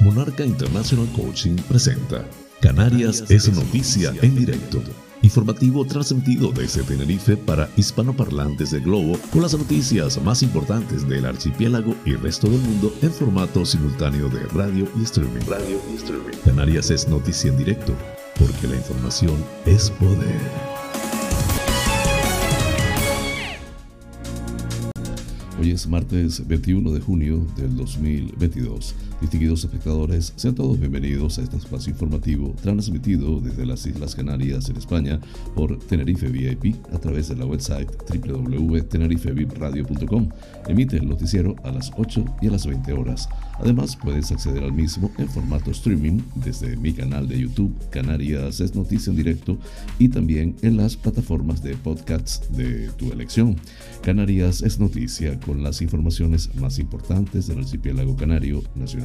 Monarca International Coaching presenta Canarias es noticia en directo. Informativo transmitido desde Tenerife para hispanoparlantes del globo con las noticias más importantes del archipiélago y resto del mundo en formato simultáneo de radio y streaming. Radio y streaming. Canarias es noticia en directo porque la información es poder. Hoy es martes 21 de junio del 2022. Distinguidos espectadores, sean todos bienvenidos a este espacio informativo transmitido desde las Islas Canarias en España por Tenerife VIP a través de la website www.tenerifevipradio.com. Emite el noticiero a las 8 y a las 20 horas. Además, puedes acceder al mismo en formato streaming desde mi canal de YouTube Canarias es Noticia en Directo y también en las plataformas de podcasts de tu elección. Canarias es Noticia con las informaciones más importantes del archipiélago canario,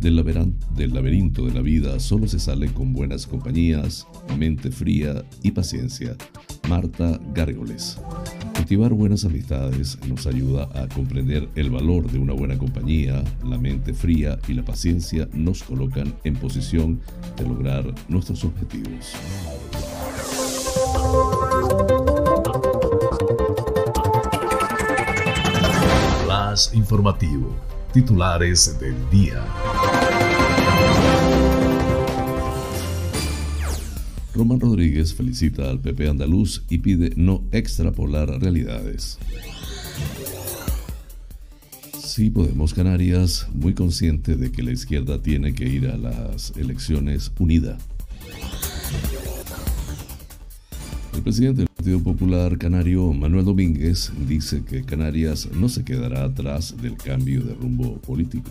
Del, laberinto de la vida solo se sale con buenas compañías, mente fría y paciencia. Marta Gárgoles. Cultivar buenas amistades nos ayuda a comprender el valor de una buena compañía, la mente fría y la paciencia nos colocan en posición de lograr nuestros objetivos. Flash informativo. Titulares del día. Román Rodríguez felicita al PP andaluz y pide no extrapolar realidades. Sí Podemos Canarias, muy consciente de que la izquierda tiene que ir a las elecciones unida. El presidente Partido Popular Canario, Manuel Domínguez, dice que Canarias no se quedará atrás del cambio de rumbo político.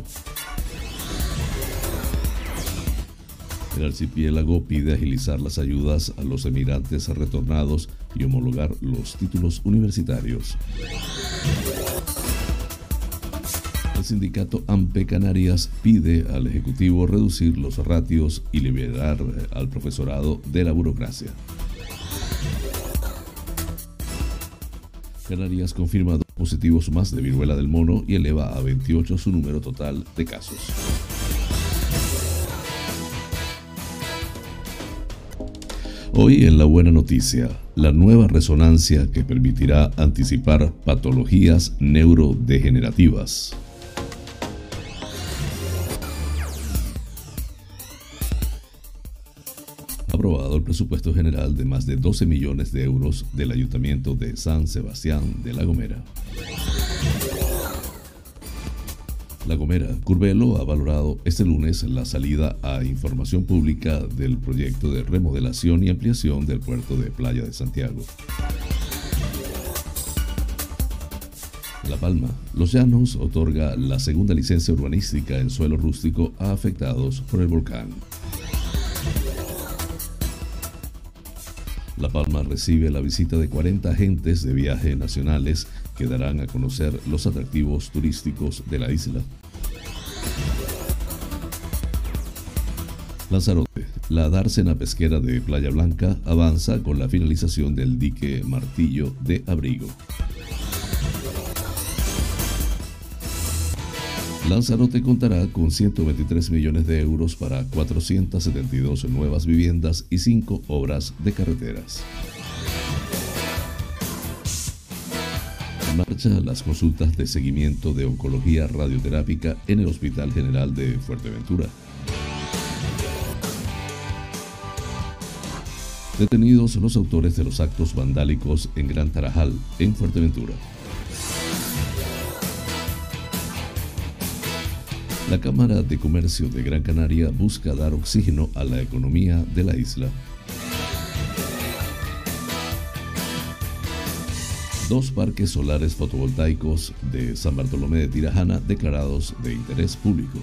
El archipiélago pide agilizar las ayudas a los emigrantes retornados y homologar los títulos universitarios. El sindicato AMPE Canarias pide al Ejecutivo reducir los ratios y liberar al profesorado de la burocracia. Canarias confirma dos positivos más de viruela del mono y eleva a 28 su número total de casos. Hoy en la buena noticia, la nueva resonancia que permitirá anticipar patologías neurodegenerativas. Aprobado el presupuesto general de más de 12 millones de euros del Ayuntamiento de San Sebastián de La Gomera. La Gomera Curvelo ha valorado este lunes la salida a información pública del proyecto de remodelación y ampliación del puerto de Playa de Santiago. La Palma, Los Llanos otorga la segunda licencia urbanística en suelo rústico a afectados por el volcán. La Palma recibe la visita de 40 agentes de viaje nacionales que darán a conocer los atractivos turísticos de la isla. Lanzarote. La dársena pesquera de Playa Blanca avanza con la finalización del dique Martillo de Abrigo. Lanzarote contará con 123 millones de euros para 472 nuevas viviendas y 5 obras de carreteras. En marcha las consultas de seguimiento de oncología radioterápica en el Hospital General de Fuerteventura. Detenidos los autores de los actos vandálicos en Gran Tarajal, en Fuerteventura. La Cámara de Comercio de Gran Canaria busca dar oxígeno a la economía de la isla. Dos parques solares fotovoltaicos de San Bartolomé de Tirajana declarados de interés público.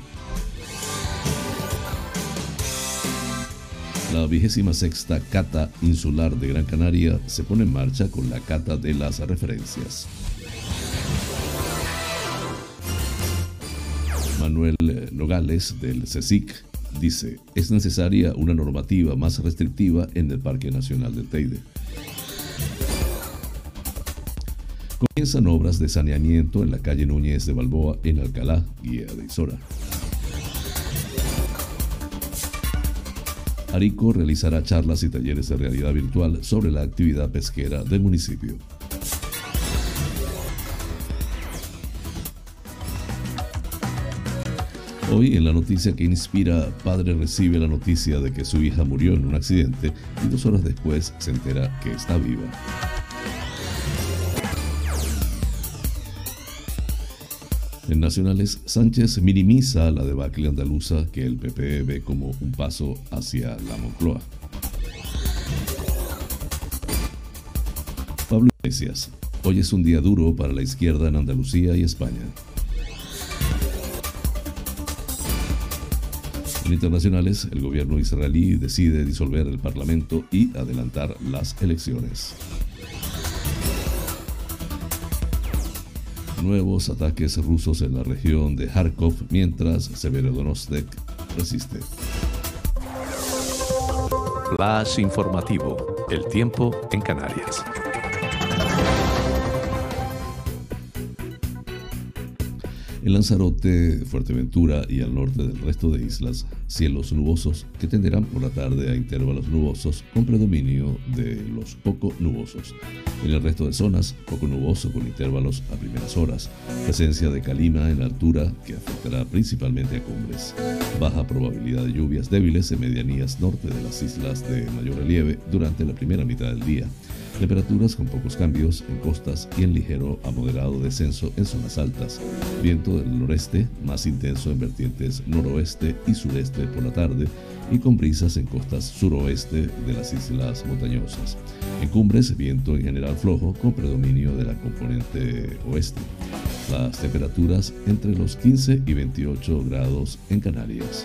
La vigésima sexta Cata Insular de Gran Canaria se pone en marcha con la Cata de las Referencias. Manuel Nogales del CECIC dice, es necesaria una normativa más restrictiva en el Parque Nacional del Teide. Comienzan obras de saneamiento en la calle Núñez de Balboa en Alcalá, guía de Isora. Arico realizará charlas y talleres de realidad virtual sobre la actividad pesquera del municipio. Hoy en la noticia que inspira, padre recibe la noticia de que su hija murió en un accidente y dos horas después se entera que está viva. En Nacionales, Sánchez minimiza la debacle andaluza que el PP ve como un paso hacia la Moncloa. Pablo Iglesias, hoy es un día duro para la izquierda en Andalucía y España. Internacionales, el gobierno israelí decide disolver el Parlamento y adelantar las elecciones. nuevos ataques rusos en la región de Kharkov mientras Severodonetsk resiste. Flash informativo. El tiempo en Canarias. En Lanzarote, Fuerteventura y al norte del resto de islas, cielos nubosos que tenderán por la tarde a intervalos nubosos con predominio de los poco nubosos. En el resto de zonas, poco nuboso con intervalos a primeras horas. Presencia de calima en altura que afectará principalmente a cumbres. Baja probabilidad de lluvias débiles en medianías norte de las islas de mayor relieve durante la primera mitad del día. Temperaturas con pocos cambios en costas y en ligero a moderado descenso en zonas altas. Viento del noreste, más intenso en vertientes noroeste y sureste por la tarde y con brisas en costas suroeste de las islas montañosas. En cumbres, viento en general flojo con predominio de la componente oeste. Las temperaturas entre los 15 y 28 grados en Canarias.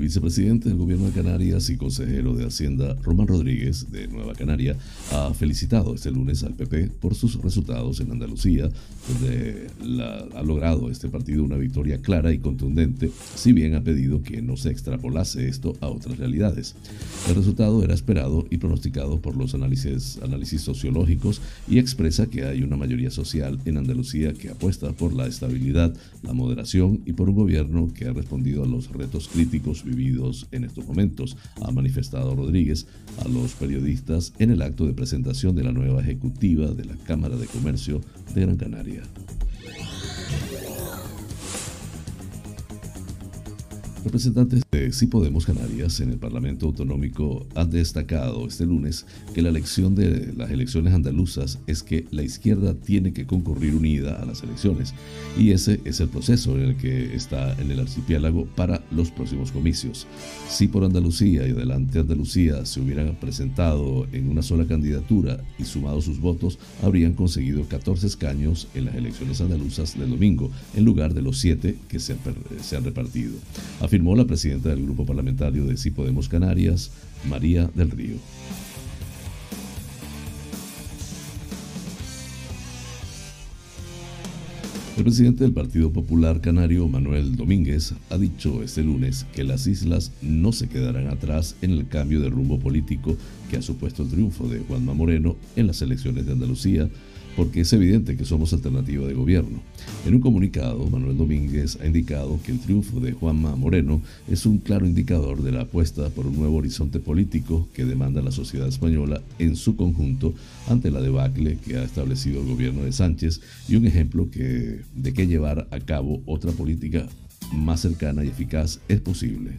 El vicepresidente del Gobierno de Canarias y consejero de Hacienda, Román Rodríguez, de Nueva Canaria, ha felicitado este lunes al PP por sus resultados en Andalucía, donde ha logrado este partido una victoria clara y contundente, si bien ha pedido que no se extrapolase esto a otras realidades. El resultado era esperado y pronosticado por los análisis, análisis sociológicos y expresa que hay una mayoría social en Andalucía que apuesta por la estabilidad, la moderación y por un gobierno que ha respondido a los retos críticos en estos momentos, ha manifestado Rodríguez a los periodistas en el acto de presentación de la nueva ejecutiva de la Cámara de Comercio de Gran Canaria. Representantes de Sí Podemos Canarias en el Parlamento Autonómico han destacado este lunes que la elección de las elecciones andaluzas es que la izquierda tiene que concurrir unida a las elecciones y ese es el proceso en el que está en el archipiélago para los próximos comicios. Si por Andalucía y adelante Andalucía se hubieran presentado en una sola candidatura y sumado sus votos, habrían conseguido 14 escaños en las elecciones andaluzas del domingo, en lugar de los 7 que se han, se han repartido afirmó la presidenta del Grupo Parlamentario de Sí Podemos Canarias, María del Río. El presidente del Partido Popular Canario, Manuel Domínguez, ha dicho este lunes que las islas no se quedarán atrás en el cambio de rumbo político que ha supuesto el triunfo de Juanma Moreno en las elecciones de Andalucía porque es evidente que somos alternativa de gobierno. En un comunicado, Manuel Domínguez ha indicado que el triunfo de Juanma Moreno es un claro indicador de la apuesta por un nuevo horizonte político que demanda la sociedad española en su conjunto ante la debacle que ha establecido el gobierno de Sánchez y un ejemplo de que llevar a cabo otra política más cercana y eficaz es posible.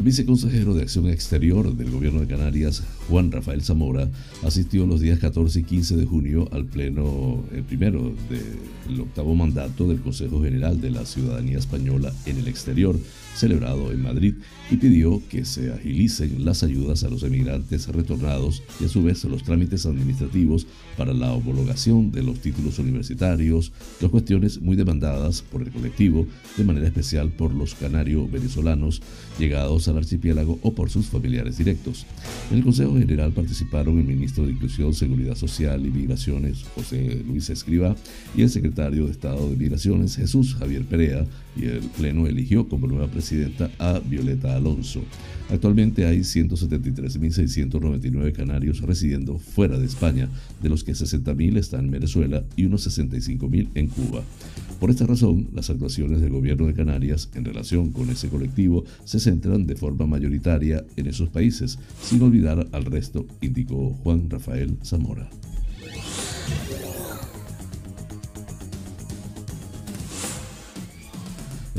El viceconsejero de Acción Exterior del Gobierno de Canarias, Juan Rafael Zamora, asistió los días 14 y 15 de junio al pleno el primero del octavo mandato del Consejo General de la Ciudadanía Española en el exterior, celebrado en Madrid, y pidió que se agilicen las ayudas a los emigrantes retornados y a su vez los trámites administrativos para la homologación de los títulos universitarios, dos cuestiones muy demandadas por el colectivo, de manera especial por los canarios venezolanos llegados al archipiélago o por sus familiares directos. En el Consejo General participaron el ministro de Inclusión, Seguridad Social y Migraciones, José Luis Escriba, y el secretario de Estado de Migraciones, Jesús Javier Perea, y el Pleno eligió como nueva presidenta a Violeta Alonso. Actualmente hay 173.699 canarios residiendo fuera de España, de los que 60.000 están en Venezuela y unos 65.000 en Cuba. Por esta razón, las actuaciones del gobierno de Canarias en relación con ese colectivo se centran de forma mayoritaria en esos países, sin olvidar al resto, indicó Juan Rafael Zamora.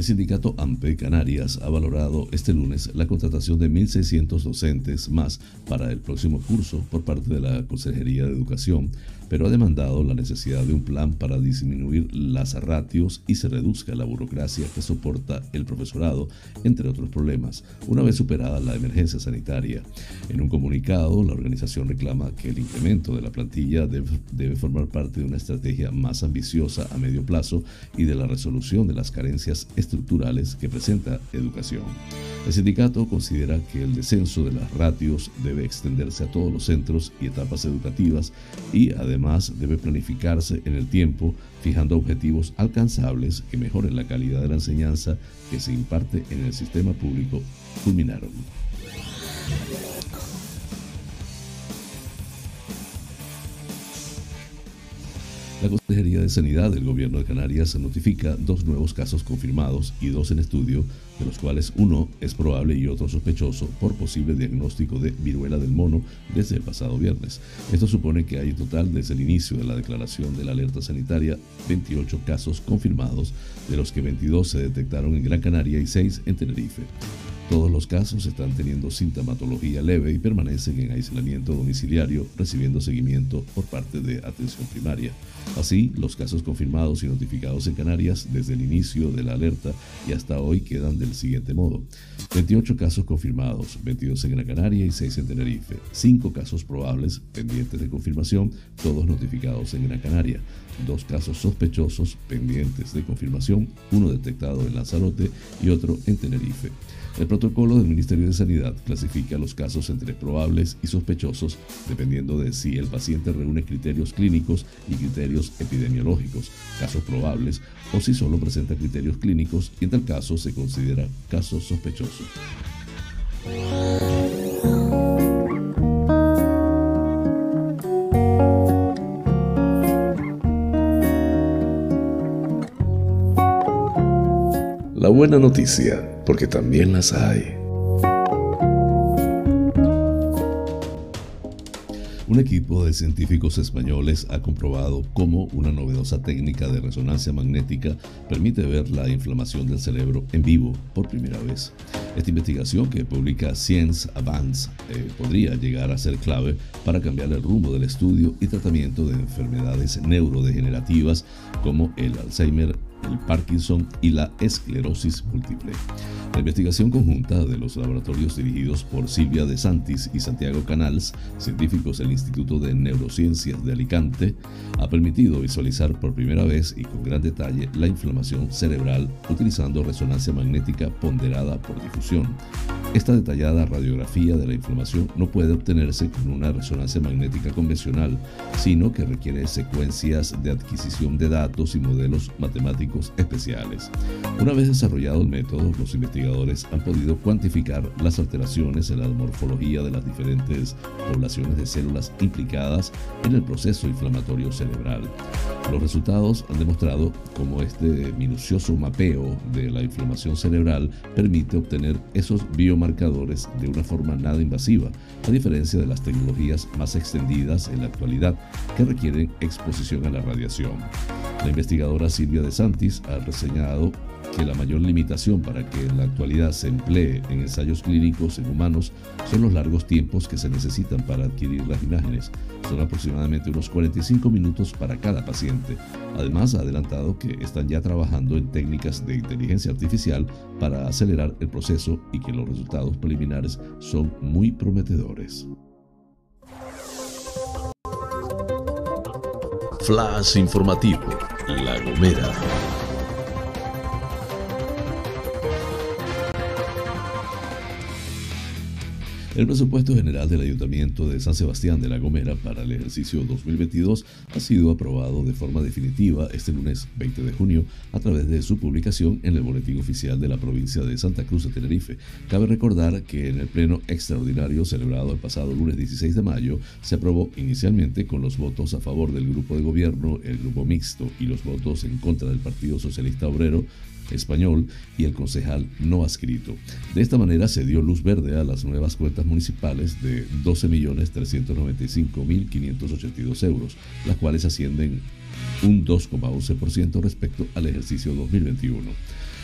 El sindicato AMPE Canarias ha valorado este lunes la contratación de 1.600 docentes más para el próximo curso por parte de la Consejería de Educación pero ha demandado la necesidad de un plan para disminuir las ratios y se reduzca la burocracia que soporta el profesorado, entre otros problemas, una vez superada la emergencia sanitaria. En un comunicado, la organización reclama que el incremento de la plantilla debe, formar parte de una estrategia más ambiciosa a medio plazo y de la resolución de las carencias estructurales que presenta educación. El sindicato considera que el descenso de las ratios debe extenderse a todos los centros y etapas educativas y además Además, debe planificarse en el tiempo, fijando objetivos alcanzables que mejoren la calidad de la enseñanza que se imparte en el sistema público, culminaron. La Consejería de Sanidad del Gobierno de Canarias notifica dos nuevos casos confirmados y dos en estudio, de los cuales uno es probable y otro sospechoso por posible diagnóstico de viruela del mono desde el pasado viernes. Esto supone que hay en total desde el inicio de la declaración de la alerta sanitaria 28 casos confirmados, de los que 22 se detectaron en Gran Canaria y 6 en Tenerife. Todos los casos están teniendo sintomatología leve y permanecen en aislamiento domiciliario, recibiendo seguimiento por parte de atención primaria. Así, los casos confirmados y notificados en Canarias desde el inicio de la alerta y hasta hoy quedan del siguiente modo. 28 casos confirmados, 22 en Gran Canaria y 6 en Tenerife. 5 casos probables, pendientes de confirmación, todos notificados en Gran Canaria. Dos casos sospechosos, pendientes de confirmación, uno detectado en Lanzarote y otro en Tenerife. El protocolo del Ministerio de Sanidad clasifica los casos entre probables y sospechosos dependiendo de si el paciente reúne criterios clínicos y criterios epidemiológicos, casos probables, o si solo presenta criterios clínicos y en tal caso se considera caso sospechoso. La buena noticia porque también las hay. Un equipo de científicos españoles ha comprobado cómo una novedosa técnica de resonancia magnética permite ver la inflamación del cerebro en vivo por primera vez. Esta investigación que publica Science Advance eh, podría llegar a ser clave para cambiar el rumbo del estudio y tratamiento de enfermedades neurodegenerativas como el Alzheimer el Parkinson y la esclerosis múltiple. La investigación conjunta de los laboratorios dirigidos por Silvia De Santis y Santiago Canals, científicos del Instituto de Neurociencias de Alicante, ha permitido visualizar por primera vez y con gran detalle la inflamación cerebral utilizando resonancia magnética ponderada por difusión. Esta detallada radiografía de la inflamación no puede obtenerse con una resonancia magnética convencional, sino que requiere secuencias de adquisición de datos y modelos matemáticos especiales. Una vez desarrollado el método, los investigadores han podido cuantificar las alteraciones en la morfología de las diferentes poblaciones de células implicadas en el proceso inflamatorio cerebral. Los resultados han demostrado cómo este minucioso mapeo de la inflamación cerebral permite obtener esos biomarcadores de una forma nada invasiva, a diferencia de las tecnologías más extendidas en la actualidad que requieren exposición a la radiación. La investigadora Silvia De Ha reseñado que la mayor limitación para que en la actualidad se emplee en ensayos clínicos en humanos son los largos tiempos que se necesitan para adquirir las imágenes. Son aproximadamente unos 45 minutos para cada paciente. Además, ha adelantado que están ya trabajando en técnicas de inteligencia artificial para acelerar el proceso y que los resultados preliminares son muy prometedores. Flash informativo, La Gomera. El presupuesto general del Ayuntamiento de San Sebastián de la Gomera para el ejercicio 2022 ha sido aprobado de forma definitiva este lunes 20 de junio a través de su publicación en el Boletín Oficial de la provincia de Santa Cruz de Tenerife. Cabe recordar que en el pleno extraordinario celebrado el pasado lunes 16 de mayo se aprobó inicialmente con los votos a favor del grupo de gobierno, el grupo mixto y los votos en contra del Partido Socialista Obrero español y el concejal no adscrito. De esta manera se dio luz verde a las nuevas cuentas municipales de 12.395.582 euros, las cuales ascienden un 2,11% respecto al ejercicio 2021.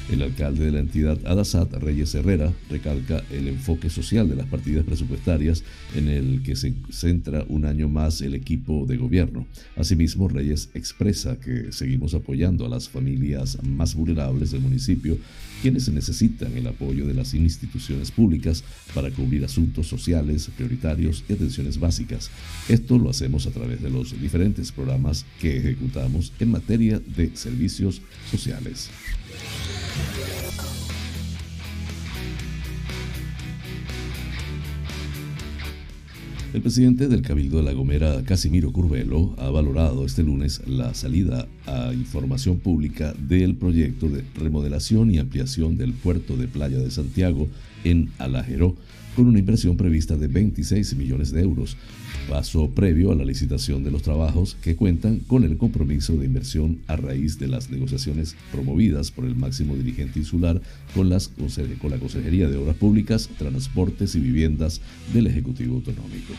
El alcalde de la entidad Adasat, Reyes Herrera, recalca el enfoque social de las partidas presupuestarias en el que se centra un año más el equipo de gobierno. Asimismo, Reyes expresa que seguimos apoyando a las familias más vulnerables del municipio, quienes necesitan el apoyo de las instituciones públicas para cubrir asuntos sociales prioritarios y atenciones básicas. Esto lo hacemos a través de los diferentes programas que ejecutamos en materia de servicios sociales. El presidente del Cabildo de La Gomera, Casimiro Curvelo, ha valorado este lunes la salida a información pública del proyecto de remodelación y ampliación del puerto de playa de Santiago en Alajeró, con una inversión prevista de 26 millones de euros, paso previo a la licitación de los trabajos que cuentan con el compromiso de inversión a raíz de las negociaciones promovidas por el máximo dirigente insular con, con la Consejería de Obras Públicas, Transportes y Viviendas del Ejecutivo Autonómico.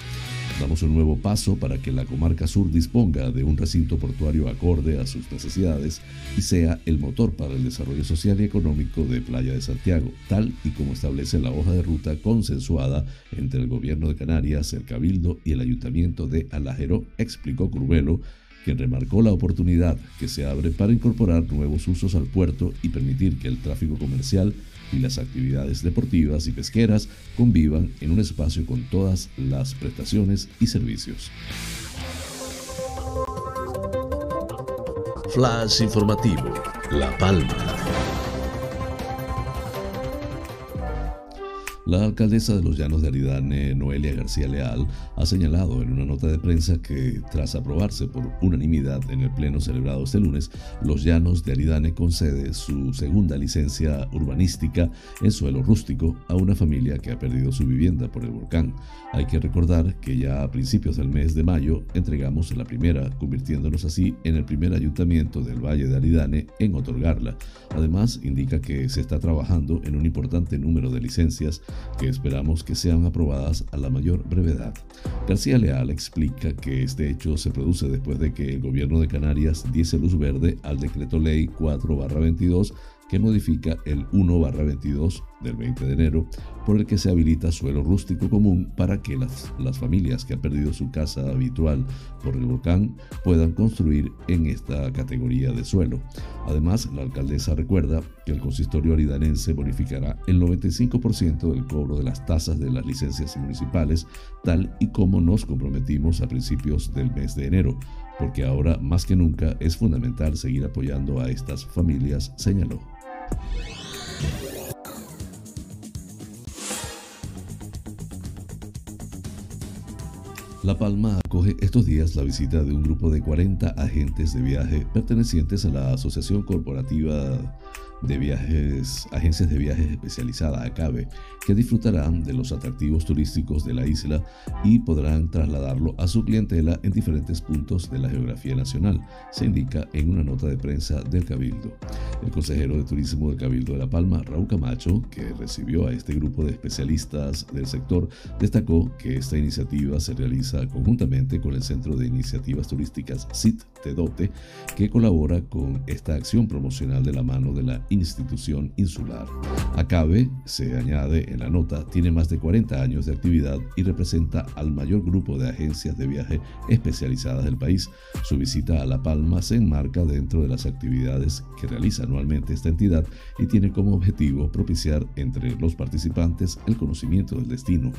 Damos un nuevo paso para que la comarca sur disponga de un recinto portuario acorde a sus necesidades y sea el motor para el desarrollo social y económico de Playa de Santiago, tal y como establece la hoja de ruta consensuada entre el Gobierno de Canarias, el Cabildo y el Ayuntamiento de Alajero, explicó Curvelo, quien remarcó la oportunidad que se abre para incorporar nuevos usos al puerto y permitir que el tráfico comercial y las actividades deportivas y pesqueras convivan en un espacio con todas las prestaciones y servicios. Flash informativo, La Palma. La alcaldesa de los Llanos de Aridane, Noelia García Leal, ha señalado en una nota de prensa que, tras aprobarse por unanimidad en el pleno celebrado este lunes, los Llanos de Aridane concede su segunda licencia urbanística en suelo rústico a una familia que ha perdido su vivienda por el volcán. Hay que recordar que ya a principios del mes de mayo entregamos la primera, convirtiéndonos así en el primer ayuntamiento del Valle de Aridane en otorgarla. Además, indica que se está trabajando en un importante número de licencias que esperamos que sean aprobadas a la mayor brevedad. García Leal explica que este hecho se produce después de que el gobierno de Canarias diese luz verde al decreto ley 4-22 que modifica el 1-22 del 20 de enero, por el que se habilita suelo rústico común para que las, las, familias que han perdido su casa habitual por el volcán puedan construir en esta categoría de suelo. Además, la alcaldesa recuerda que el consistorio aridanense bonificará el 95% del cobro de las tasas de las licencias municipales, tal y como nos comprometimos a principios del mes de enero, porque ahora más que nunca es fundamental seguir apoyando a estas familias, señaló. La Palma acoge estos días la visita de un grupo de 40 agentes de viaje pertenecientes a la Asociación Corporativa de viajes, agencias de viajes especializadas ACABE, que disfrutarán de los atractivos turísticos de la isla y podrán trasladarlo a su clientela en diferentes puntos de la geografía nacional, se indica en una nota de prensa del Cabildo. El consejero de Turismo del Cabildo de La Palma, Raúl Camacho, que recibió a este grupo de especialistas del sector, destacó que esta iniciativa se realiza conjuntamente con el Centro de Iniciativas Turísticas CIT Tedote, que colabora con esta acción promocional de la mano de la institución insular. ACABE, se añade en la nota, tiene más de 40 años de actividad y representa al mayor grupo de agencias de viaje especializadas del país. Su visita a La Palma se enmarca dentro de las actividades que realiza anualmente esta entidad y tiene como objetivo propiciar entre los participantes el conocimiento del destino,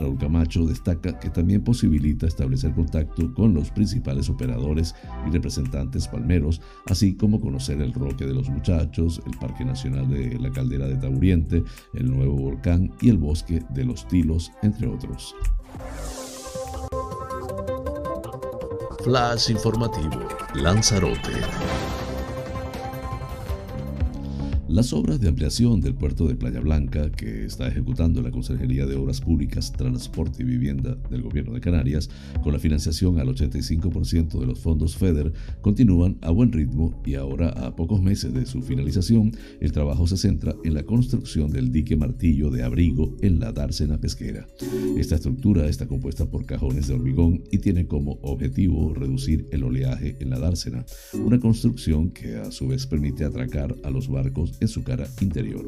Raúl Camacho destaca que también posibilita establecer contacto con los principales operadores y representantes palmeros, así como conocer el Roque de los Muchachos, el Parque Nacional de la Caldera de Taburiente, el Nuevo Volcán y el Bosque de los Tilos, entre otros. Flash informativo, Lanzarote. Las obras de ampliación del puerto de Playa Blanca, que está ejecutando la Consejería de Obras Públicas, Transporte y Vivienda del Gobierno de Canarias, con la financiación al 85% de los fondos FEDER, continúan a buen ritmo y ahora, a pocos meses de su finalización, el trabajo se centra en la construcción del dique martillo de abrigo en la dársena pesquera. Esta estructura está compuesta por cajones de hormigón y tiene como objetivo reducir el oleaje en la dársena, una construcción que a su vez permite atracar a los barcos su cara interior.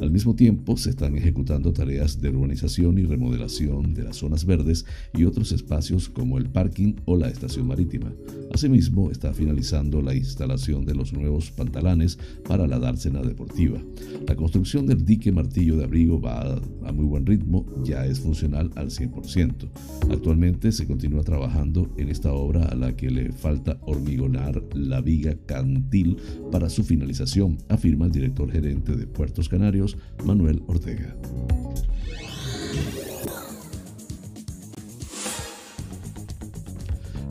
Al mismo tiempo, se están ejecutando tareas de urbanización y remodelación de las zonas verdes y otros espacios como el parking o la estación marítima. Asimismo, está finalizando la instalación de los nuevos pantalanes para la dársena deportiva. La construcción del dique martillo de abrigo va a muy buen ritmo, ya es funcional al 100%. Actualmente se continúa trabajando en esta obra a la que le falta hormigonar la viga cantil para su finalización, afirma el director gerente de Puertos Canarios, Manuel Ortega.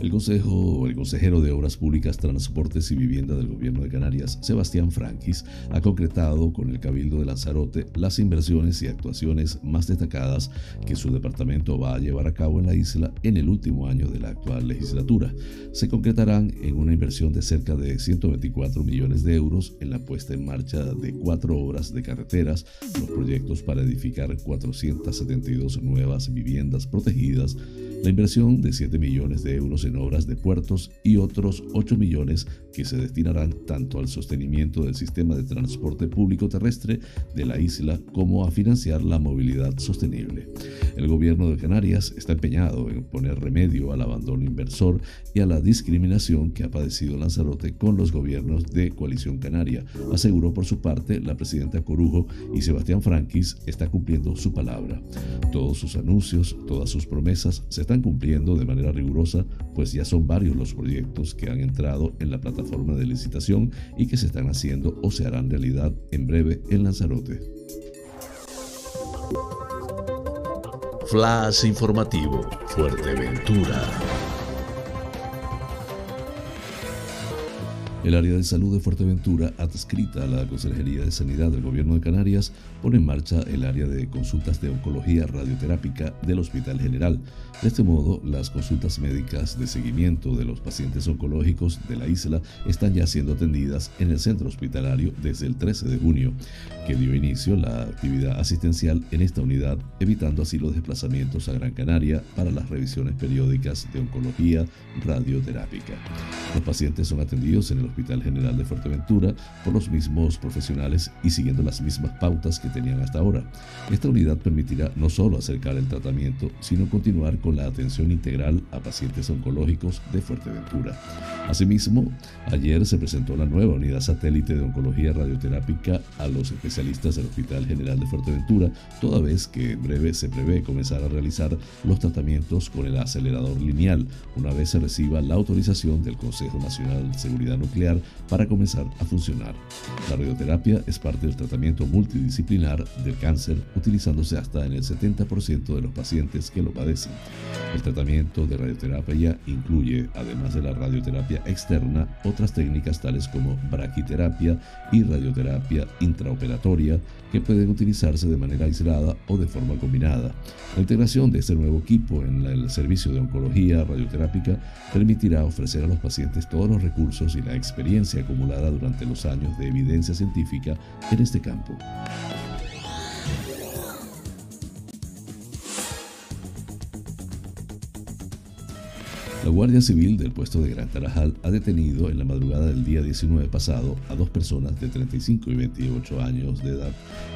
El Consejo, el consejero de Obras Públicas, Transportes y Vivienda del Gobierno de Canarias, Sebastián Franquis, ha concretado con el Cabildo de Lanzarote las inversiones y actuaciones más destacadas que su departamento va a llevar a cabo en la isla en el último año de la actual legislatura. Se concretarán en una inversión de cerca de 124 millones de euros en la puesta en marcha de cuatro obras de carreteras, los proyectos para edificar 472 nuevas viviendas protegidas, la inversión de 7 millones de euros en obras de puertos y otros 8 millones que se destinarán tanto al sostenimiento del sistema de transporte público terrestre de la isla como a financiar la movilidad sostenible. El gobierno de Canarias está empeñado en poner remedio al abandono inversor y a la discriminación que ha padecido Lanzarote con los gobiernos de Coalición Canaria, aseguró por su parte la presidenta Corujo y Sebastián Franquis está cumpliendo su palabra. Todos sus anuncios, todas sus promesas se están cumpliendo de manera rigurosa, pues ya son varios los proyectos que han entrado en la plataforma de licitación y que se están haciendo o se harán realidad en breve en Lanzarote. Flash informativo, Fuerteventura. El área de salud de Fuerteventura, adscrita a la Consejería de Sanidad del Gobierno de Canarias, pone en marcha el área de consultas de oncología radioterápica del Hospital General. De este modo, las consultas médicas de seguimiento de los pacientes oncológicos de la isla están ya siendo atendidas en el centro hospitalario desde el 13 de junio, que dio inicio la actividad asistencial en esta unidad, evitando así los desplazamientos a Gran Canaria para las revisiones periódicas de oncología radioterápica. Los pacientes son atendidos en el Hospital General de Fuerteventura por los mismos profesionales y siguiendo las mismas pautas que tenían hasta ahora. Esta unidad permitirá no solo acercar el tratamiento, sino continuar con la atención integral a pacientes oncológicos de Fuerteventura. Asimismo, ayer se presentó la nueva unidad satélite de oncología radioterápica a los especialistas del Hospital General de Fuerteventura, toda vez que en breve se prevé comenzar a realizar los tratamientos con el acelerador lineal, una vez se reciba la autorización del Consejo Nacional de Seguridad Nuclear para comenzar a funcionar. La radioterapia es parte del tratamiento multidisciplinar del cáncer, utilizándose hasta en el 70% de los pacientes que lo padecen. El tratamiento de radioterapia incluye, además de la radioterapia externa, otras técnicas tales como braquiterapia y radioterapia intraoperatoria que pueden utilizarse de manera aislada o de forma combinada. La integración de este nuevo equipo en el servicio de oncología radioterápica permitirá ofrecer a los pacientes todos los recursos y la experiencia acumulada durante los años de evidencia científica en este campo. La Guardia Civil del puesto de Gran Tarajal ha detenido en la madrugada del día 19 pasado a dos personas de 35 y 28 años de edad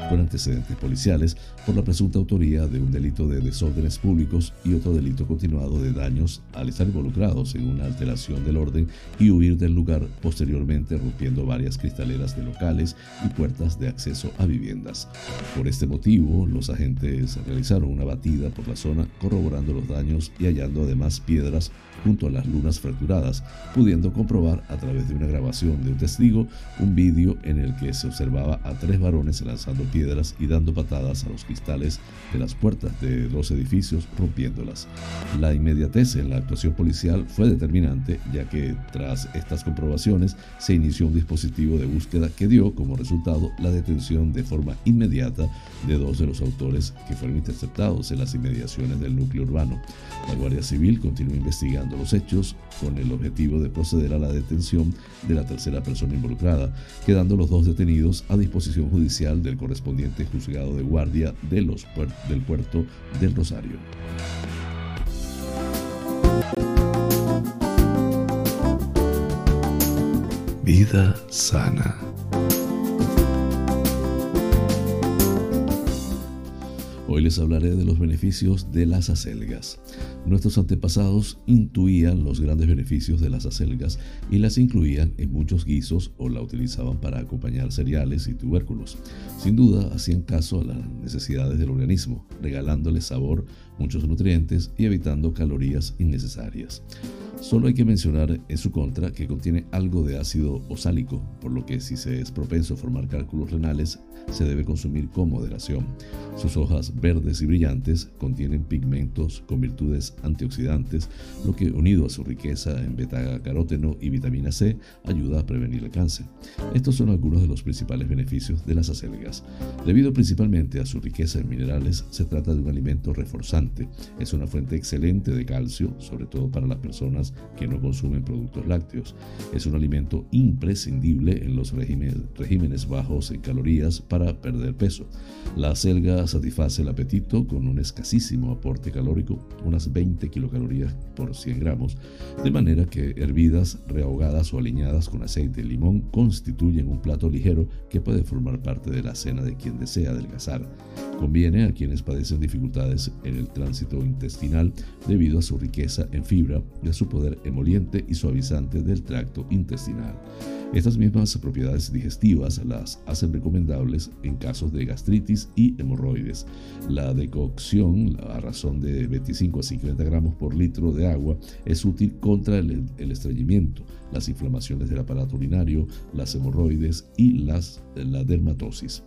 con antecedentes policiales por la presunta autoría de un delito de desórdenes públicos y otro delito continuado de daños al estar involucrados en una alteración del orden y huir del lugar posteriormente rompiendo varias cristaleras de locales y puertas de acceso a viviendas. Por este motivo, los agentes realizaron una batida por la zona corroborando los daños y hallando además piedras junto a las lunas fracturadas, pudiendo comprobar a través de una grabación de un testigo un vídeo en el que se observaba a tres varones lanzando piedras y dando patadas a los cristales de las puertas de los edificios, rompiéndolas. La inmediatez en la actuación policial fue determinante, ya que tras estas comprobaciones se inició un dispositivo de búsqueda que dio como resultado la detención de forma inmediata de dos de los autores que fueron interceptados en las inmediaciones del núcleo urbano. La Guardia Civil continúa investigando los hechos con el objetivo de proceder a la detención de la tercera persona involucrada, quedando los dos detenidos a disposición judicial del correspondiente juzgado de guardia de los del puerto del Rosario. Vida sana. Hoy les hablaré de los beneficios de las acelgas. Nuestros antepasados intuían los grandes beneficios de las acelgas y las incluían en muchos guisos o la utilizaban para acompañar cereales y tubérculos. Sin duda hacían caso a las necesidades del organismo, regalándole sabor, muchos nutrientes y evitando calorías innecesarias. Solo hay que mencionar en su contra que contiene algo de ácido osálico, por lo que si se es propenso a formar cálculos renales, se debe consumir con moderación. Sus hojas verdes y brillantes contienen pigmentos con virtudes antioxidantes, lo que unido a su riqueza en beta-caróteno y vitamina C ayuda a prevenir el cáncer. Estos son algunos de los principales beneficios de las acelgas. Debido principalmente a su riqueza en minerales, se trata de un alimento reforzante. Es una fuente excelente de calcio, sobre todo para las personas que no consumen productos lácteos. Es un alimento imprescindible en los regímenes, bajos en calorías para perder peso. La selga satisface el apetito con un escasísimo aporte calórico, unas 20 kilocalorías por 100 gramos, de manera que hervidas, rehogadas o aliñadas con aceite de limón constituyen un plato ligero que puede formar parte de la cena de quien desea adelgazar. Conviene a quienes padecen dificultades en el tránsito intestinal debido a su riqueza en fibra y a su poder emoliente y suavizante del tracto intestinal. Estas mismas propiedades digestivas las hacen recomendables en casos de gastritis y hemorroides. La decocción, a razón de 25 a 50 gramos por litro de agua, es útil contra el, estreñimiento, las inflamaciones del aparato urinario, las hemorroides y las, la dermatosis.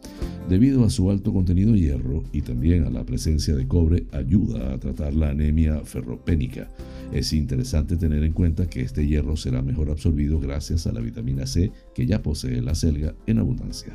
Debido a su alto contenido de hierro y también a la presencia de cobre, ayuda a tratar la anemia ferropénica. Es interesante tener en cuenta que este hierro será mejor absorbido gracias a la vitamina C que ya posee la selga en abundancia.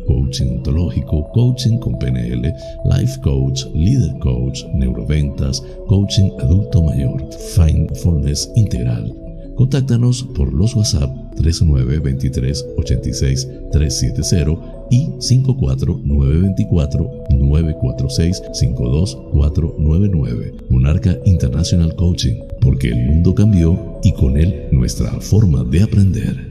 coaching ontológico, coaching con PNL, life coach, leader coach, neuroventas, coaching adulto mayor, mindfulness integral. Contáctanos por los WhatsApp 3923 86 370 y 54924 946 52499. Monarca International Coaching, porque el mundo cambió y con él nuestra forma de aprender.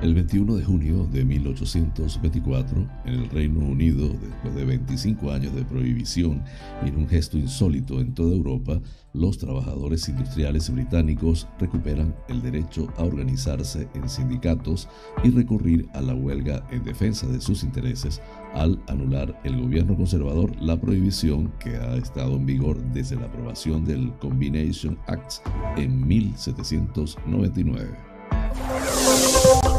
El 21 de junio de 1824, en el Reino Unido, después de 25 años de prohibición y en un gesto insólito en toda Europa, los trabajadores industriales británicos recuperan el derecho a organizarse en sindicatos y recurrir a la huelga en defensa de sus intereses al anular el gobierno conservador la prohibición que ha estado en vigor desde la aprobación del Combination Act en 1799.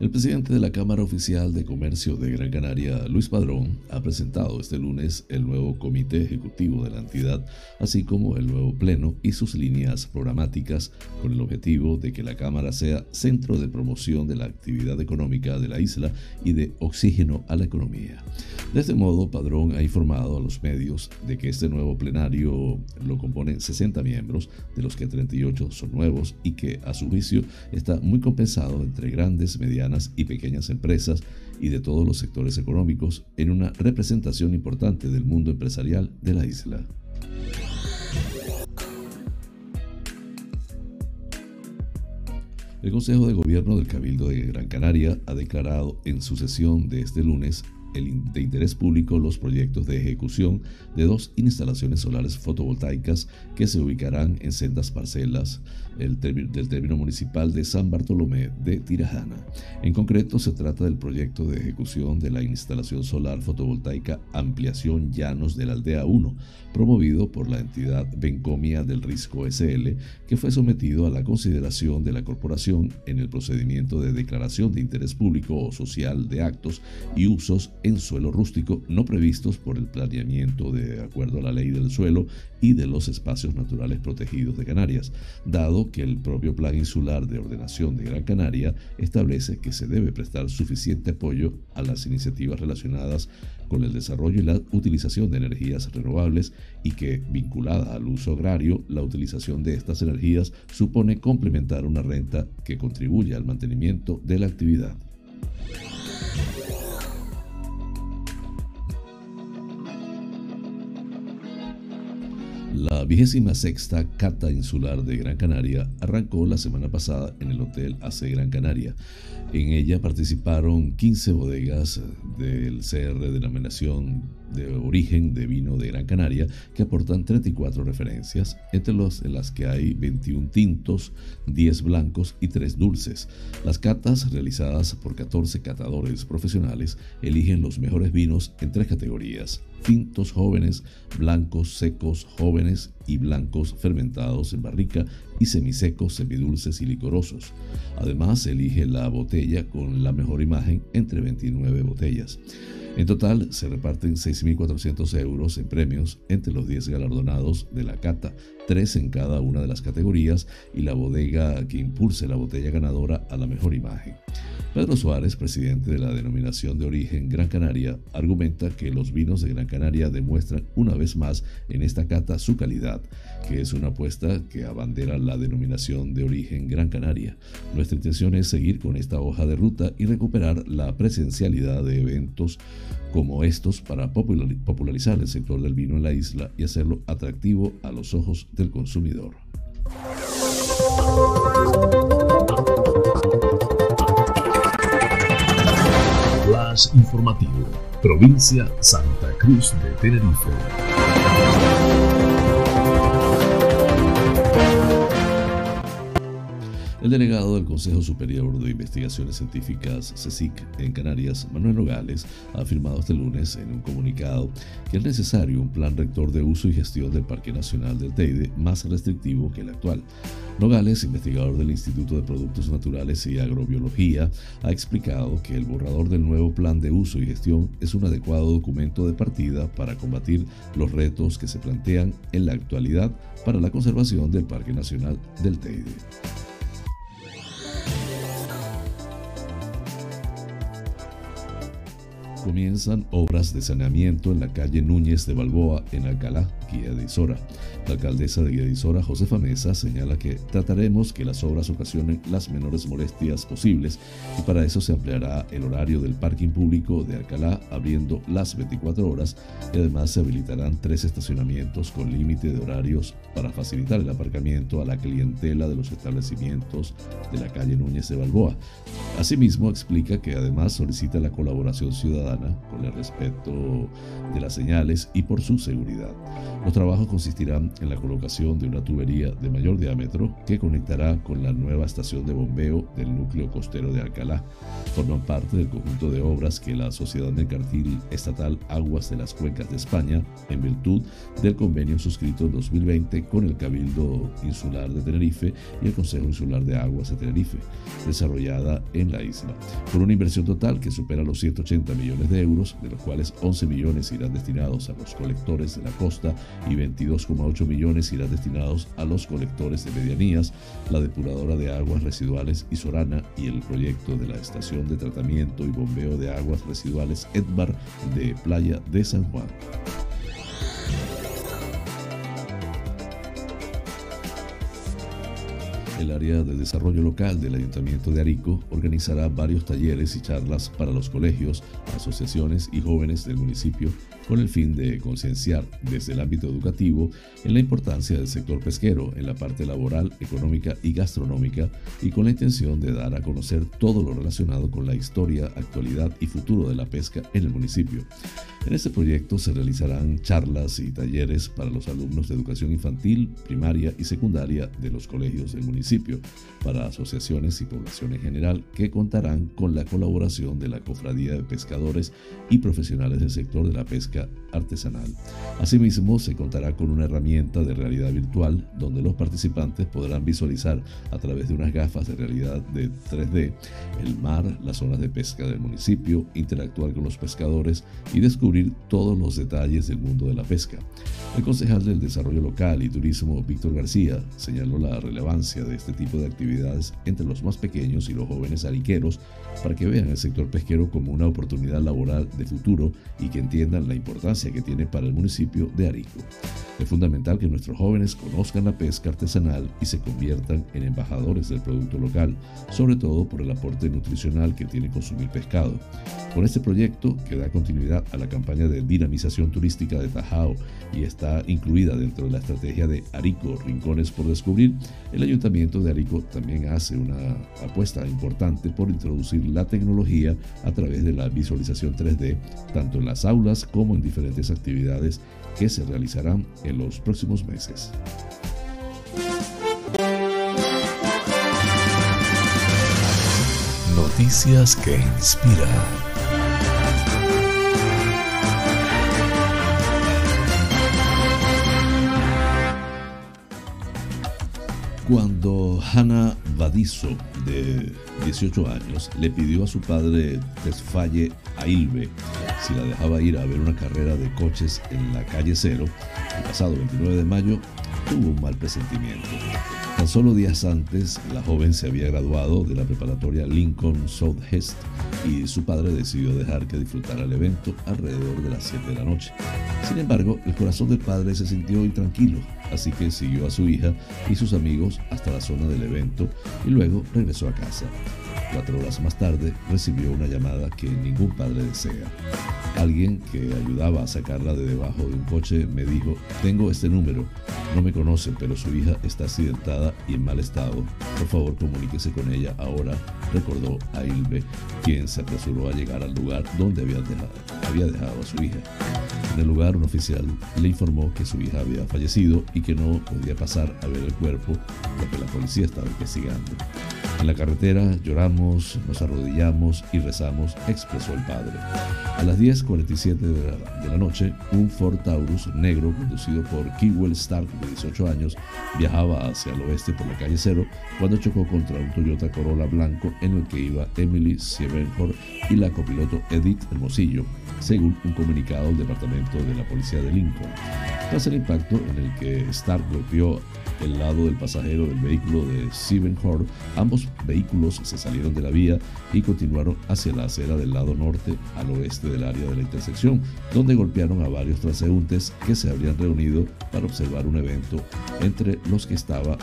El presidente de la Cámara Oficial de Comercio de Gran Canaria, Luis Padrón, ha presentado este lunes el nuevo comité ejecutivo de la entidad, así como el nuevo pleno y sus líneas programáticas, con el objetivo de que la Cámara sea centro de promoción de la actividad económica de la isla y de oxígeno a la economía. De este modo, Padrón ha informado a los medios de que este nuevo plenario lo componen 60 miembros, de los que 38 son nuevos y que, a su juicio, está muy compensado entre grandes, medianas, y pequeñas empresas y de todos los sectores económicos en una representación importante del mundo empresarial de la isla. El Consejo de Gobierno del Cabildo de Gran Canaria ha declarado en su sesión de este lunes de interés público los proyectos de ejecución de dos instalaciones solares fotovoltaicas que se ubicarán en sendas parcelas del término municipal de San Bartolomé de Tirajana. En concreto, se trata del proyecto de ejecución de la instalación solar fotovoltaica Ampliación Llanos de la Aldea 1, promovido por la entidad Bencomia del Risco SL, que fue sometido a la consideración de la corporación en el procedimiento de declaración de interés público o social de actos y usos en suelo rústico no previstos por el planeamiento de acuerdo a la ley del suelo y de los espacios naturales protegidos de Canarias, dado que el propio Plan Insular de Ordenación de Gran Canaria establece que se debe prestar suficiente apoyo a las iniciativas relacionadas con el desarrollo y la utilización de energías renovables y que, vinculada al uso agrario, la utilización de estas energías supone complementar una renta que contribuye al mantenimiento de la actividad. La La vigésima sexta Cata Insular de Gran Canaria arrancó la semana pasada en el Hotel AC Gran Canaria. En ella participaron 15 bodegas del CR de denominación de origen de vino de Gran Canaria que aportan 34 referencias, entre los en las que hay 21 tintos, 10 blancos y 3 dulces. Las catas realizadas por 14 catadores profesionales eligen los mejores vinos en tres categorías: tintos jóvenes, blancos secos jóvenes y blancos fermentados en barrica y semisecos, semidulces y licorosos. Además, elige la botella con la mejor imagen entre 29 botellas. En total, se reparten 6.400 euros en premios entre los 10 galardonados de la cata, tres en cada una de las categorías y la bodega que impulse la botella ganadora a la mejor imagen. Pedro Suárez, presidente de la denominación de origen Gran Canaria, argumenta que los vinos de Gran Canaria demuestran una vez más en esta cata su calidad, que es una apuesta que abandera la denominación de origen Gran Canaria. Nuestra intención es seguir con esta hoja de ruta y recuperar la presencialidad de eventos como estos para popularizar el sector del vino en la isla y hacerlo atractivo a los ojos del consumidor. informativo, provincia Santa Cruz de Tenerife. El delegado del Consejo Superior de Investigaciones Científicas, CSIC, en Canarias, Manuel Nogales, ha afirmado este lunes en un comunicado que es necesario un plan rector de uso y gestión del Parque Nacional del Teide más restrictivo que el actual. Nogales, investigador del Instituto de Productos Naturales y Agrobiología, ha explicado que el borrador del nuevo plan de uso y gestión es un adecuado documento de partida para combatir los retos que se plantean en la actualidad para la conservación del Parque Nacional del Teide. Comienzan obras de saneamiento en la calle Núñez de Balboa, en Alcalá, Guía de Isora. La alcaldesa de Isora, Josefa Mesa, señala que trataremos que las obras ocasionen las menores molestias posibles y para eso se ampliará el horario del parking público de Alcalá, abriendo las 24 horas y además se habilitarán tres estacionamientos con límite de horarios para facilitar el aparcamiento a la clientela de los establecimientos de la calle Núñez de Balboa. Asimismo, explica que además solicita la colaboración ciudadana con el respeto de las señales y por su seguridad. Los trabajos consistirán en la colocación de una tubería de mayor diámetro que conectará con la nueva estación de bombeo del núcleo costero de Alcalá. Forman parte del conjunto de obras que la Sociedad Mercantil Estatal Aguas de las Cuencas de España, en virtud del convenio suscrito en 2020 con el Cabildo Insular de Tenerife y el Consejo Insular de Aguas de Tenerife, desarrollada en la isla, por una inversión total que supera los 180 millones de euros, de los cuales 11 millones irán destinados a los colectores de la costa y 22,8 millones irán destinados a los colectores de medianías, la depuradora de aguas residuales Isorana y el proyecto de la estación de tratamiento y bombeo de aguas residuales Edbar de Playa de San Juan. El área de desarrollo local del Ayuntamiento de Arico organizará varios talleres y charlas para los colegios, asociaciones y jóvenes del municipio con el fin de concienciar desde el ámbito educativo en la importancia del sector pesquero en la parte laboral, económica y gastronómica y con la intención de dar a conocer todo lo relacionado con la historia, actualidad y futuro de la pesca en el municipio. En este proyecto se realizarán charlas y talleres para los alumnos de educación infantil, primaria y secundaria de los colegios del municipio, para asociaciones y población en general que contarán con la colaboración de la Cofradía de Pescadores y profesionales del sector de la pesca artesanal. Asimismo, se contará con una herramienta de realidad virtual donde los participantes podrán visualizar a través de unas gafas de realidad de 3D el mar, las zonas de pesca del municipio, interactuar con los pescadores y descubrir todos los detalles del mundo de la pesca. El concejal del Desarrollo Local y Turismo, Víctor García, señaló la relevancia de este tipo de actividades entre los más pequeños y los jóvenes ariqueros para que vean el sector pesquero como una oportunidad laboral de futuro y que entiendan la importancia importancia que tiene para el municipio de Arico. Es fundamental que nuestros jóvenes conozcan la pesca artesanal y se conviertan en embajadores del producto local, sobre todo por el aporte nutricional que tiene consumir pescado. Con este proyecto, que da continuidad a la campaña de dinamización turística de Tajao y está incluida dentro de la estrategia de Arico Rincones por Descubrir, el Ayuntamiento de Arico también hace una apuesta importante por introducir la tecnología a través de la visualización 3D, tanto en las aulas como en diferentes actividades que se realizarán en los próximos meses. Noticias que inspiran. Cuando Hannah Badizo, de 18 años, le pidió a su padre Tesfaye Ailbe si la dejaba ir a ver una carrera de coches en la calle Cero, el pasado 29 de mayo, tuvo un mal presentimiento. Tan solo días antes, la joven se había graduado de la preparatoria Lincoln Southwest y su padre decidió dejar que disfrutara el evento alrededor de las 7 de la noche. Sin embargo, el corazón del padre se sintió intranquilo, así que siguió a su hija y sus amigos hasta la zona del evento y luego regresó a casa. Cuatro horas más tarde recibió una llamada que ningún padre desea. Alguien que ayudaba a sacarla de debajo de un coche me dijo, tengo este número, no me conoce, pero su hija está accidentada y en mal estado. Por favor, comuníquese con ella ahora, recordó a Ilbe, quien se apresuró a llegar al lugar donde había dejado, había dejado a su hija. En el lugar, un oficial le informó que su hija había fallecido y que no podía pasar a ver el cuerpo, lo que la policía estaba investigando. En la carretera lloramos, nos arrodillamos y rezamos, expresó el padre. A las 10.47 de, la, noche, un Ford Taurus negro conducido por Kewell Stark, de 18 años, viajaba hacia el oeste por la calle Cero cuando chocó contra un Toyota Corolla blanco en el que iba Emily Siebenhor y la copiloto Edith Hermosillo, según un comunicado del Departamento de la Policía de Lincoln. Tras el impacto en el que Stark golpeó el lado del pasajero del vehículo de Siebenhor, ambos vehículos se salieron de la vía y continuaron hacia la acera del lado norte al oeste del área de la intersección, donde golpearon a varios transeúntes que se habrían reunido para observar un evento entre los que estaba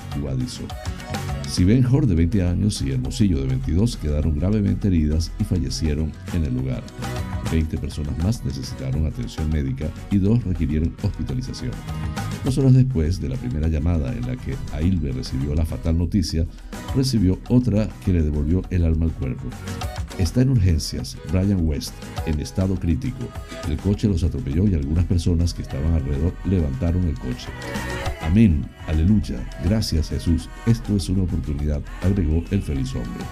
Guadiso. Siebenhor, de 20 años, y Hermosillo, de 22, quedaron gravemente heridas y fallecieron en el lugar. 20 personas más necesitaron atención médica y dos requirieron hospitalización. Dos horas después de la primera llamada en la que Ailbe recibió la fatal noticia, recibió otra que le devolvió el alma al cuerpo. Está en urgencias, Brian West, en estado crítico. El coche los atropelló y algunas personas que estaban alrededor levantaron el coche. Amén, aleluya, gracias Jesús, esto es una oportunidad, agregó el feliz hombre.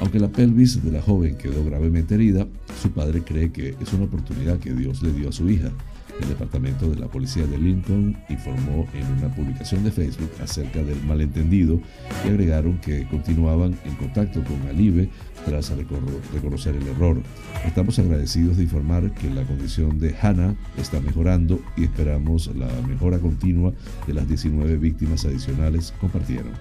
Aunque la pelvis de la joven quedó gravemente herida, su padre cree que es una oportunidad que Dios le dio a su hija. El departamento de la policía de Lincoln informó en una publicación de Facebook acerca del malentendido y agregaron que continuaban en contacto con Alive tras reconocer el error. Estamos agradecidos de informar que la condición de Hannah está mejorando y esperamos la mejora continua de las 19 víctimas adicionales, compartieron.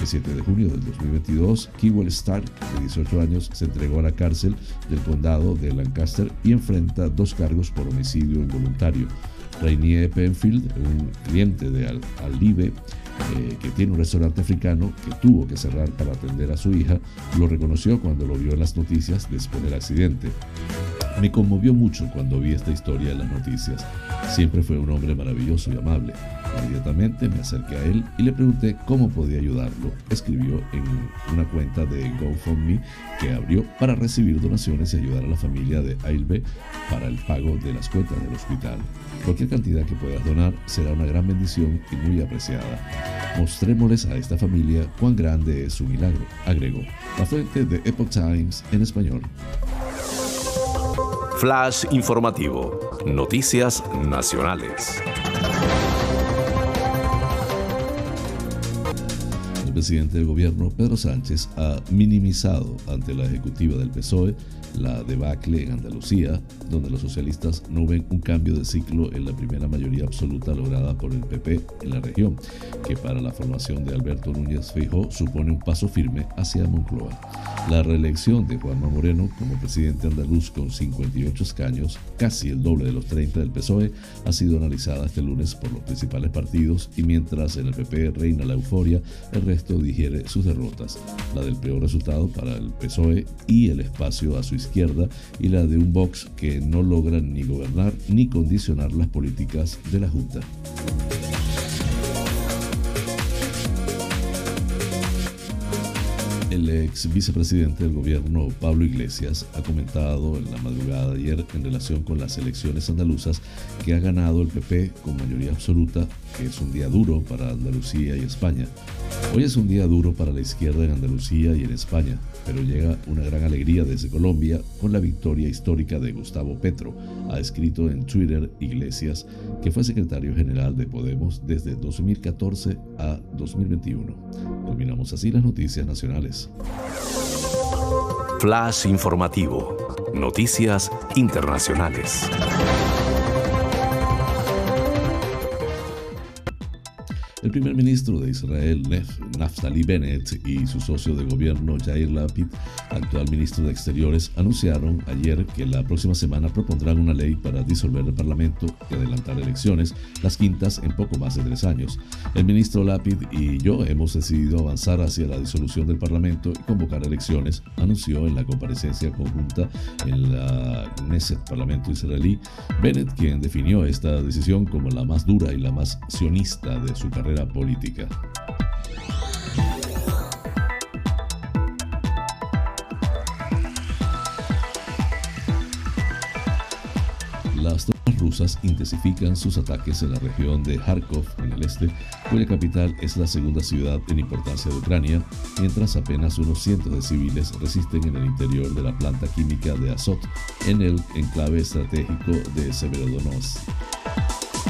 El 7 de junio del 2022, Kewell Stark, de 18 años, se entregó a la cárcel del condado de Lancaster y enfrenta dos cargos por homicidio involuntario. Rainier Penfield, un cliente de Alive, eh, que tiene un restaurante africano que tuvo que cerrar para atender a su hija, lo reconoció cuando lo vio en las noticias después del accidente. Me conmovió mucho cuando vi esta historia en las noticias. Siempre fue un hombre maravilloso y amable. Inmediatamente me acerqué a él y le pregunté cómo podía ayudarlo. Escribió en una cuenta de GoFundMe que abrió para recibir donaciones y ayudar a la familia de Ailbe para el pago de las cuentas del hospital. Cualquier cantidad que puedas donar será una gran bendición y muy apreciada. Mostrémosles a esta familia cuán grande es su milagro, agregó. La fuente de Epoch Times en español. Flash informativo. Noticias nacionales. Presidente del gobierno, Pedro Sánchez, ha minimizado ante la ejecutiva del PSOE la debacle en Andalucía, donde los socialistas no ven un cambio de ciclo en la primera mayoría absoluta lograda por el PP en la región, que para la formación de Alberto Núñez Feijó supone un paso firme hacia Moncloa. La reelección de Juanma Moreno como presidente andaluz con 58 escaños, casi el doble de los 30 del PSOE, ha sido analizada este lunes por los principales partidos y mientras en el PP reina la euforia, el resto digiere sus derrotas, la del peor resultado para el PSOE y el espacio a su izquierda y la de un Vox que no logra ni gobernar ni condicionar las políticas de la Junta. El ex vicepresidente del gobierno, Pablo Iglesias, ha comentado en la madrugada de ayer en relación con las elecciones andaluzas que ha ganado el PP con mayoría absoluta, es un día duro para Andalucía y España. Hoy es un día duro para la izquierda en Andalucía y en España, pero llega una gran alegría desde Colombia con la victoria histórica de Gustavo Petro, ha escrito en Twitter Iglesias, que fue secretario general de Podemos desde 2014 a 2021. Terminamos así las noticias nacionales. Flash informativo. Noticias internacionales. El primer ministro de Israel, Naftali Bennett, y su socio de gobierno, Jair Lapid, actual ministro de Exteriores, anunciaron ayer que la próxima semana propondrán una ley para disolver el Parlamento y adelantar elecciones, las quintas en poco más de tres años. El ministro Lapid y yo hemos decidido avanzar hacia la disolución del Parlamento y convocar elecciones, anunció en la comparecencia conjunta en la Knesset, Parlamento israelí, Bennett, quien definió esta decisión como la más dura y la más sionista de su carrera política. Las tropas rusas intensifican sus ataques en la región de Kharkov, en el este, cuya capital es la segunda ciudad en importancia de Ucrania, mientras apenas unos cientos de civiles resisten en el interior de la planta química de Azot, en el enclave estratégico de Severodonetsk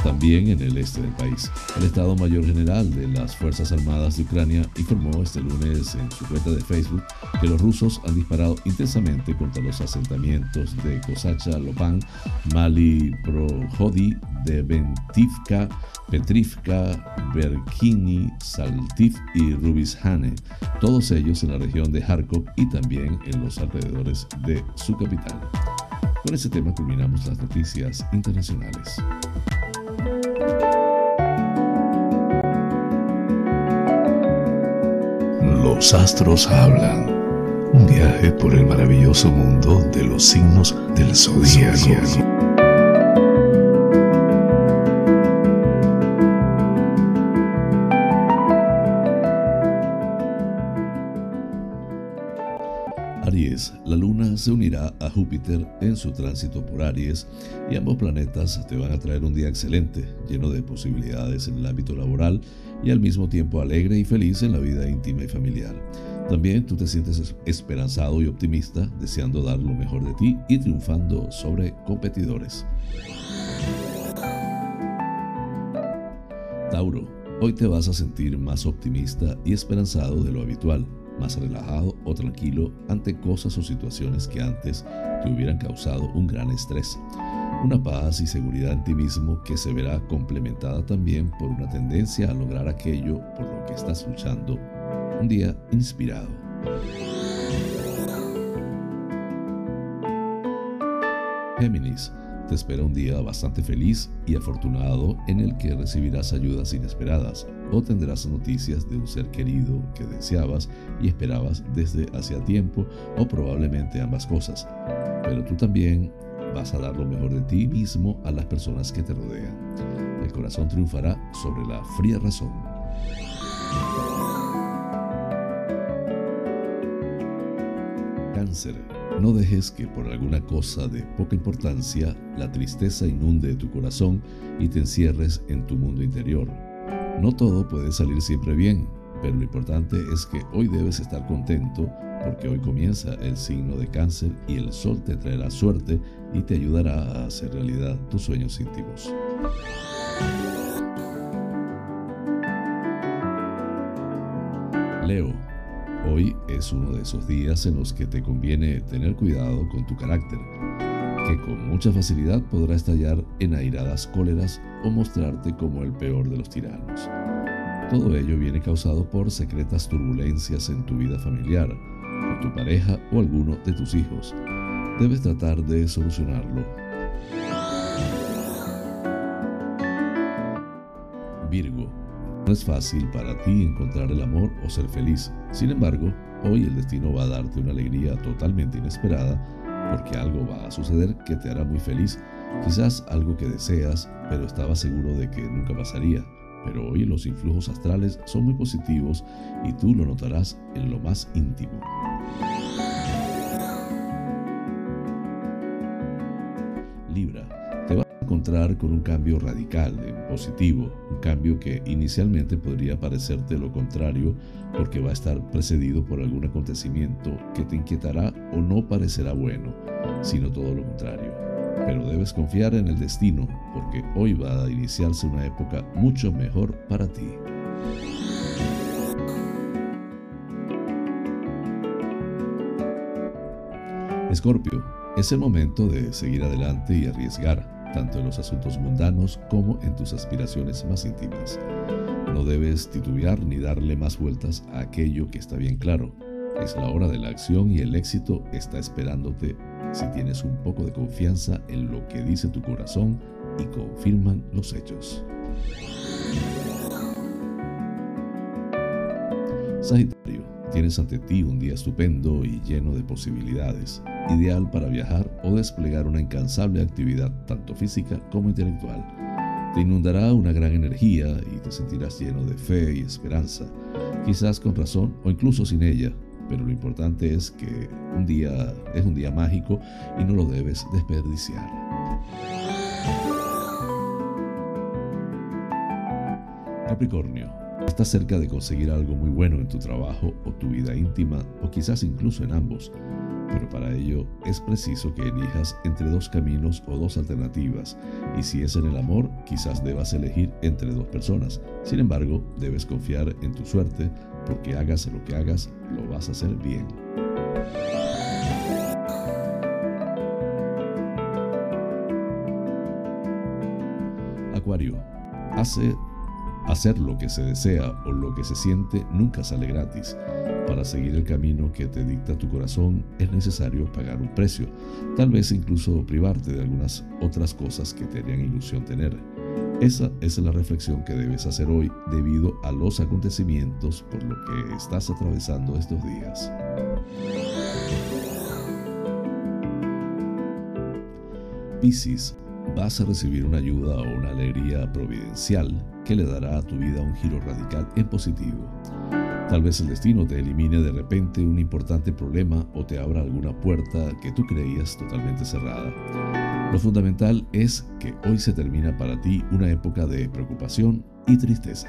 también en el este del país. El Estado Mayor General de las Fuerzas Armadas de Ucrania informó este lunes en su cuenta de Facebook que los rusos han disparado intensamente contra los asentamientos de Kosacha, Lopan, Mali, Prohodi, de Ventivka, Petrivka, Berkini, Saltiv y Rubishane, todos ellos en la región de Kharkov y también en los alrededores de su capital. Con ese tema culminamos las noticias internacionales. Los astros hablan. Un viaje por el maravilloso mundo de los signos del zodiaco. Se unirá a Júpiter en su tránsito por Aries y ambos planetas te van a traer un día excelente, lleno de posibilidades en el ámbito laboral y al mismo tiempo alegre y feliz en la vida íntima y familiar. También tú te sientes esperanzado y optimista, deseando dar lo mejor de ti y triunfando sobre competidores. Tauro, hoy te vas a sentir más optimista y esperanzado de lo habitual, más relajado o tranquilo ante cosas o situaciones que antes te hubieran causado un gran estrés una paz y seguridad en ti mismo que se verá complementada también por una tendencia a lograr aquello por lo que estás luchando. Un día inspirado. Géminis, te espera un día bastante feliz y afortunado en el que recibirás ayudas inesperadas o tendrás noticias de un ser querido que deseabas y esperabas desde hacía tiempo o probablemente ambas cosas. Pero tú también vas a dar lo mejor de ti mismo a las personas que te rodean. El corazón triunfará sobre la fría razón. Cáncer. No dejes que por alguna cosa de poca importancia la tristeza inunde tu corazón y te encierres en tu mundo interior. No todo puede salir siempre bien, pero lo importante es que hoy debes estar contento porque hoy comienza el signo de cáncer y el sol te traerá suerte y te ayudará a hacer realidad tus sueños íntimos. Leo, hoy es uno de esos días en los que te conviene tener cuidado con tu carácter, que con mucha facilidad podrá estallar en airadas cóleras o mostrarte como el peor de los tiranos. Todo ello viene causado por secretas turbulencias en tu vida familiar, con tu pareja o alguno de tus hijos. Debes tratar de solucionarlo. Virgo, no es fácil para ti encontrar el amor o ser feliz. Sin embargo, hoy el destino va a darte una alegría totalmente inesperada porque algo va a suceder que te hará muy feliz. Quizás algo que deseas, pero estabas seguro de que nunca pasaría pero hoy los influjos astrales son muy positivos y tú lo notarás en lo más íntimo. Libra, encontrar con un cambio radical, en positivo, un cambio que inicialmente podría parecerte lo contrario porque va a estar precedido por algún acontecimiento que te inquietará o no parecerá bueno, sino todo lo contrario pero debes confiar en el destino, porque hoy va a iniciarse una época mucho mejor para ti. Escorpio, es el momento de seguir adelante y arriesgar, tanto en los asuntos mundanos como en tus aspiraciones más íntimas. No debes titubear ni darle más vueltas a aquello que está bien claro. Es la hora de la acción y el éxito está esperándote si tienes un poco de confianza en lo que dice tu corazón y confirman los hechos. Sagitario, tienes ante ti un día estupendo y lleno de posibilidades, ideal para viajar o desplegar una incansable actividad tanto física como intelectual. Te inundará una gran energía y te sentirás lleno de fe y esperanza, quizás con razón o incluso sin ella, pero lo importante es que un día es un día mágico y no lo debes desperdiciar. Capricornio, estás cerca de conseguir algo muy bueno en tu trabajo o tu vida íntima o quizás incluso en ambos, pero para ello es preciso que elijas entre dos caminos o dos alternativas y si es en el amor quizás debas elegir entre dos personas. Sin embargo, debes confiar en tu suerte porque hagas lo que hagas, lo vas a hacer bien. Acuario, hace hacer lo que se desea o lo que se siente nunca sale gratis. Para seguir el camino que te dicta tu corazón es necesario pagar un precio, tal vez incluso privarte de algunas otras cosas que te harían ilusión tener. Esa es la reflexión que debes hacer hoy debido a los acontecimientos por lo que estás atravesando estos días. Piscis, vas a recibir una ayuda o una alegría providencial que le dará a tu vida un giro radical en positivo. Tal vez el destino te elimine de repente un importante problema o te abra alguna puerta que tú creías totalmente cerrada. Lo fundamental es que hoy se termina para ti una época de preocupación y tristeza.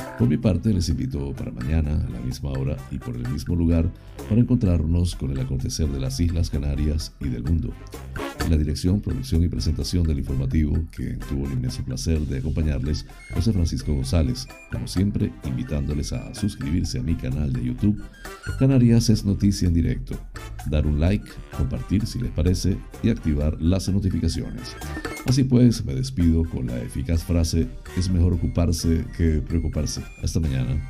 Por mi parte, les invito para mañana, a la misma hora y por el mismo lugar, para encontrarnos con el acontecer de las Islas Canarias y del mundo. En la dirección, producción y presentación del informativo, que tuvo el inmenso placer de acompañarles, José Francisco González, como siempre, invitándoles a suscribirse a mi canal de YouTube, Canarias es Noticia en Directo, dar un like, compartir si les parece y activar las notificaciones. Así pues, me despido con la eficaz frase, es mejor ocuparse que preocuparse. Hasta mañana.